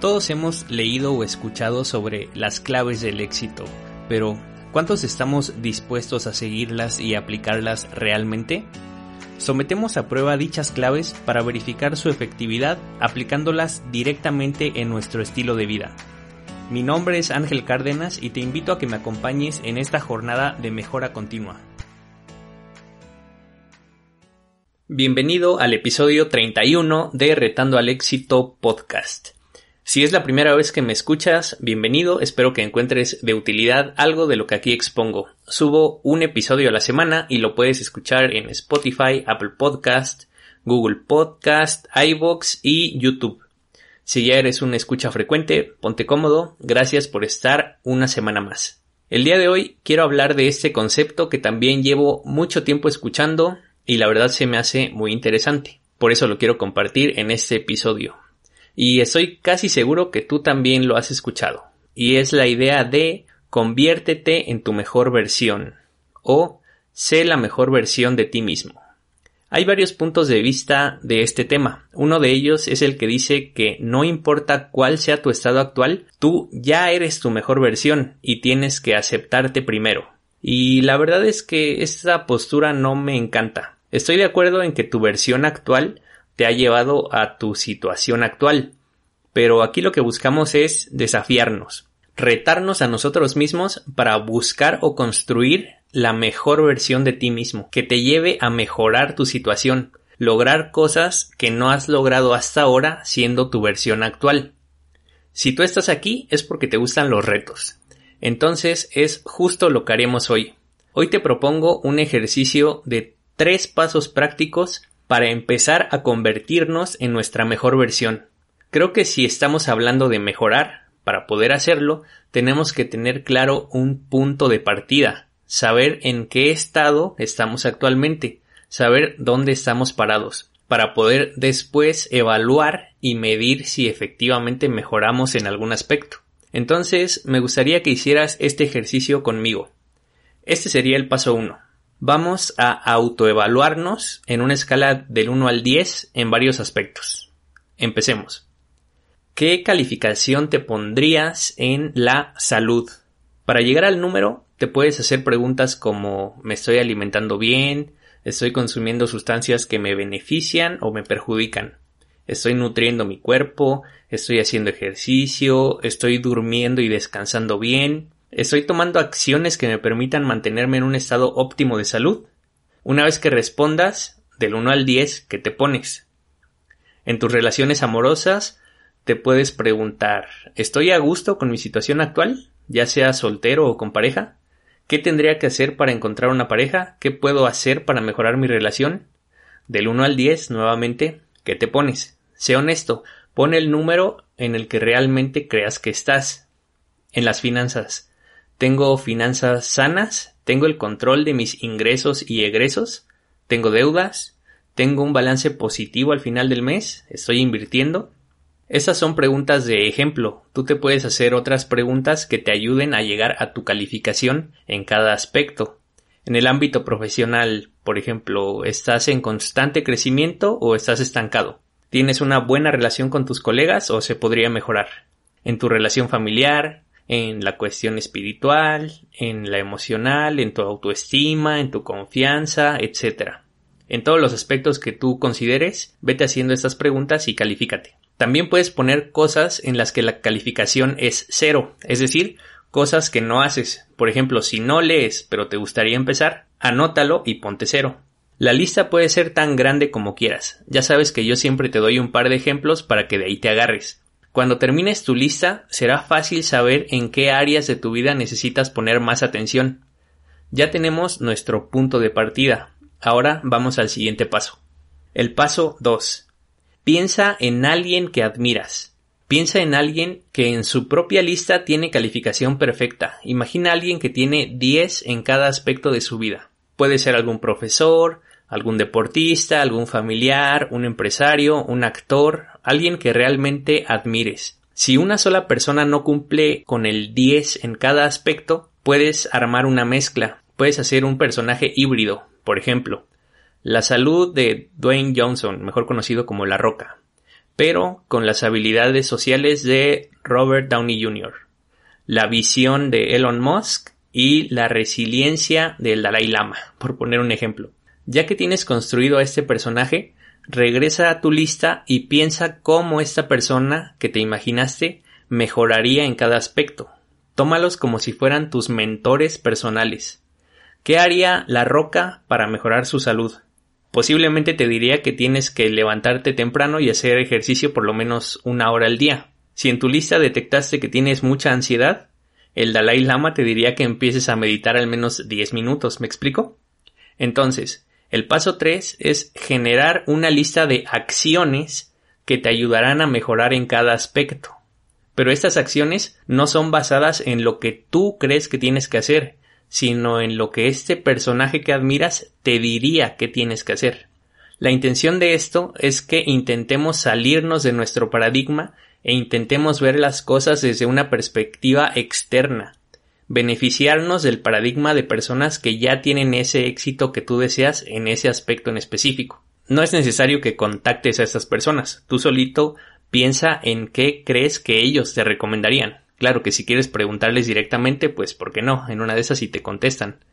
Todos hemos leído o escuchado sobre las claves del éxito, pero ¿cuántos estamos dispuestos a seguirlas y aplicarlas realmente? Sometemos a prueba dichas claves para verificar su efectividad aplicándolas directamente en nuestro estilo de vida. Mi nombre es Ángel Cárdenas y te invito a que me acompañes en esta jornada de mejora continua. Bienvenido al episodio 31 de Retando al Éxito Podcast. Si es la primera vez que me escuchas, bienvenido, espero que encuentres de utilidad algo de lo que aquí expongo. Subo un episodio a la semana y lo puedes escuchar en Spotify, Apple Podcast, Google Podcast, iVoox y YouTube. Si ya eres un escucha frecuente, ponte cómodo, gracias por estar una semana más. El día de hoy quiero hablar de este concepto que también llevo mucho tiempo escuchando y la verdad se me hace muy interesante. Por eso lo quiero compartir en este episodio y estoy casi seguro que tú también lo has escuchado. Y es la idea de conviértete en tu mejor versión o sé la mejor versión de ti mismo. Hay varios puntos de vista de este tema. Uno de ellos es el que dice que no importa cuál sea tu estado actual, tú ya eres tu mejor versión y tienes que aceptarte primero. Y la verdad es que esta postura no me encanta. Estoy de acuerdo en que tu versión actual te ha llevado a tu situación actual. Pero aquí lo que buscamos es desafiarnos, retarnos a nosotros mismos para buscar o construir la mejor versión de ti mismo, que te lleve a mejorar tu situación, lograr cosas que no has logrado hasta ahora siendo tu versión actual. Si tú estás aquí es porque te gustan los retos. Entonces es justo lo que haremos hoy. Hoy te propongo un ejercicio de tres pasos prácticos para empezar a convertirnos en nuestra mejor versión. Creo que si estamos hablando de mejorar, para poder hacerlo, tenemos que tener claro un punto de partida, saber en qué estado estamos actualmente, saber dónde estamos parados, para poder después evaluar y medir si efectivamente mejoramos en algún aspecto. Entonces, me gustaría que hicieras este ejercicio conmigo. Este sería el paso 1 vamos a autoevaluarnos en una escala del 1 al 10 en varios aspectos. Empecemos. ¿Qué calificación te pondrías en la salud? Para llegar al número, te puedes hacer preguntas como ¿me estoy alimentando bien? ¿Estoy consumiendo sustancias que me benefician o me perjudican? ¿Estoy nutriendo mi cuerpo? ¿Estoy haciendo ejercicio? ¿Estoy durmiendo y descansando bien? ¿Estoy tomando acciones que me permitan mantenerme en un estado óptimo de salud? Una vez que respondas, del 1 al 10, ¿qué te pones? En tus relaciones amorosas, te puedes preguntar, ¿estoy a gusto con mi situación actual? Ya sea soltero o con pareja. ¿Qué tendría que hacer para encontrar una pareja? ¿Qué puedo hacer para mejorar mi relación? Del 1 al 10, nuevamente, ¿qué te pones? Sé honesto, pon el número en el que realmente creas que estás. En las finanzas, tengo finanzas sanas, tengo el control de mis ingresos y egresos, tengo deudas, tengo un balance positivo al final del mes, estoy invirtiendo. Esas son preguntas de ejemplo. Tú te puedes hacer otras preguntas que te ayuden a llegar a tu calificación en cada aspecto. En el ámbito profesional, por ejemplo, ¿estás en constante crecimiento o estás estancado? ¿Tienes una buena relación con tus colegas o se podría mejorar? En tu relación familiar, en la cuestión espiritual, en la emocional, en tu autoestima, en tu confianza, etc. En todos los aspectos que tú consideres, vete haciendo estas preguntas y califícate. También puedes poner cosas en las que la calificación es cero, es decir, cosas que no haces. Por ejemplo, si no lees pero te gustaría empezar, anótalo y ponte cero. La lista puede ser tan grande como quieras. Ya sabes que yo siempre te doy un par de ejemplos para que de ahí te agarres. Cuando termines tu lista, será fácil saber en qué áreas de tu vida necesitas poner más atención. Ya tenemos nuestro punto de partida. Ahora vamos al siguiente paso. El paso 2. Piensa en alguien que admiras. Piensa en alguien que en su propia lista tiene calificación perfecta. Imagina a alguien que tiene 10 en cada aspecto de su vida. Puede ser algún profesor, algún deportista, algún familiar, un empresario, un actor, alguien que realmente admires. Si una sola persona no cumple con el 10 en cada aspecto, puedes armar una mezcla. Puedes hacer un personaje híbrido, por ejemplo, la salud de Dwayne Johnson, mejor conocido como La Roca pero con las habilidades sociales de Robert Downey Jr., la visión de Elon Musk y la resiliencia del Dalai Lama, por poner un ejemplo. Ya que tienes construido a este personaje, regresa a tu lista y piensa cómo esta persona que te imaginaste mejoraría en cada aspecto. Tómalos como si fueran tus mentores personales. ¿Qué haría la roca para mejorar su salud? Posiblemente te diría que tienes que levantarte temprano y hacer ejercicio por lo menos una hora al día. Si en tu lista detectaste que tienes mucha ansiedad, el Dalai Lama te diría que empieces a meditar al menos 10 minutos, ¿me explico? Entonces, el paso 3 es generar una lista de acciones que te ayudarán a mejorar en cada aspecto. Pero estas acciones no son basadas en lo que tú crees que tienes que hacer, sino en lo que este personaje que admiras te diría que tienes que hacer. La intención de esto es que intentemos salirnos de nuestro paradigma e intentemos ver las cosas desde una perspectiva externa, beneficiarnos del paradigma de personas que ya tienen ese éxito que tú deseas en ese aspecto en específico. No es necesario que contactes a estas personas, tú solito piensa en qué crees que ellos te recomendarían. Claro que si quieres preguntarles directamente, pues ¿por qué no? En una de esas sí te contestan.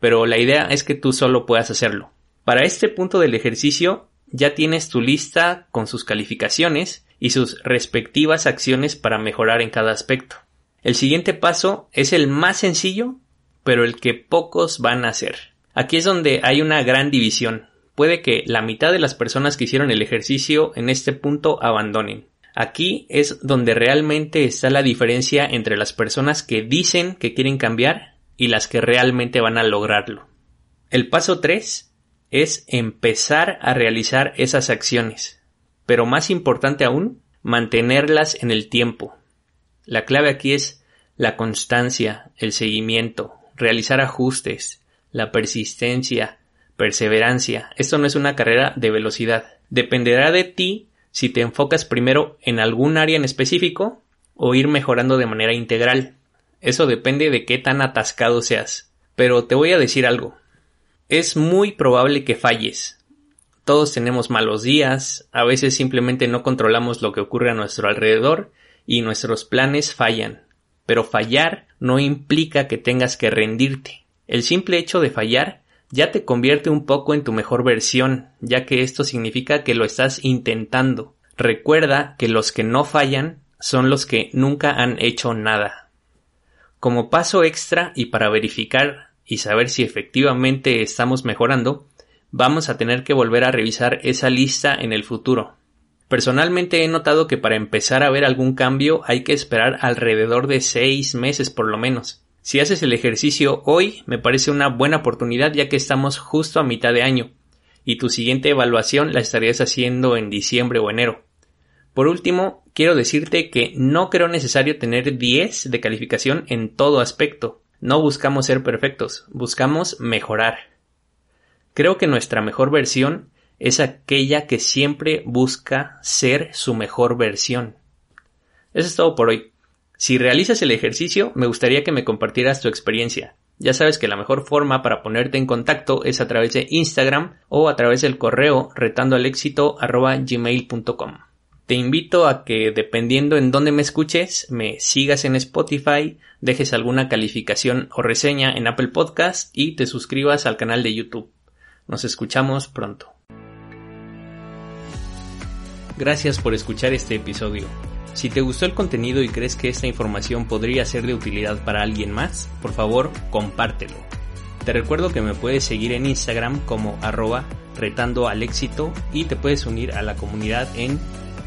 Pero la idea es que tú solo puedas hacerlo. Para este punto del ejercicio ya tienes tu lista con sus calificaciones y sus respectivas acciones para mejorar en cada aspecto. El siguiente paso es el más sencillo, pero el que pocos van a hacer. Aquí es donde hay una gran división. Puede que la mitad de las personas que hicieron el ejercicio en este punto abandonen. Aquí es donde realmente está la diferencia entre las personas que dicen que quieren cambiar y las que realmente van a lograrlo. El paso 3 es empezar a realizar esas acciones, pero más importante aún, mantenerlas en el tiempo. La clave aquí es la constancia, el seguimiento, realizar ajustes, la persistencia, perseverancia. Esto no es una carrera de velocidad. Dependerá de ti si te enfocas primero en algún área en específico o ir mejorando de manera integral. Eso depende de qué tan atascado seas. Pero te voy a decir algo. Es muy probable que falles. Todos tenemos malos días, a veces simplemente no controlamos lo que ocurre a nuestro alrededor y nuestros planes fallan. Pero fallar no implica que tengas que rendirte. El simple hecho de fallar ya te convierte un poco en tu mejor versión, ya que esto significa que lo estás intentando. Recuerda que los que no fallan son los que nunca han hecho nada. Como paso extra y para verificar y saber si efectivamente estamos mejorando, vamos a tener que volver a revisar esa lista en el futuro. Personalmente he notado que para empezar a ver algún cambio hay que esperar alrededor de seis meses por lo menos. Si haces el ejercicio hoy, me parece una buena oportunidad ya que estamos justo a mitad de año, y tu siguiente evaluación la estarías haciendo en diciembre o enero. Por último, quiero decirte que no creo necesario tener 10 de calificación en todo aspecto. No buscamos ser perfectos, buscamos mejorar. Creo que nuestra mejor versión es aquella que siempre busca ser su mejor versión. Eso es todo por hoy. Si realizas el ejercicio, me gustaría que me compartieras tu experiencia. Ya sabes que la mejor forma para ponerte en contacto es a través de Instagram o a través del correo retandoalexito@gmail.com. Te invito a que, dependiendo en dónde me escuches, me sigas en Spotify, dejes alguna calificación o reseña en Apple Podcast y te suscribas al canal de YouTube. Nos escuchamos pronto. Gracias por escuchar este episodio. Si te gustó el contenido y crees que esta información podría ser de utilidad para alguien más, por favor, compártelo. Te recuerdo que me puedes seguir en Instagram como arroba retando al éxito y te puedes unir a la comunidad en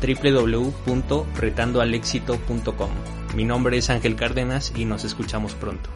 www.retandoalexito.com. Mi nombre es Ángel Cárdenas y nos escuchamos pronto.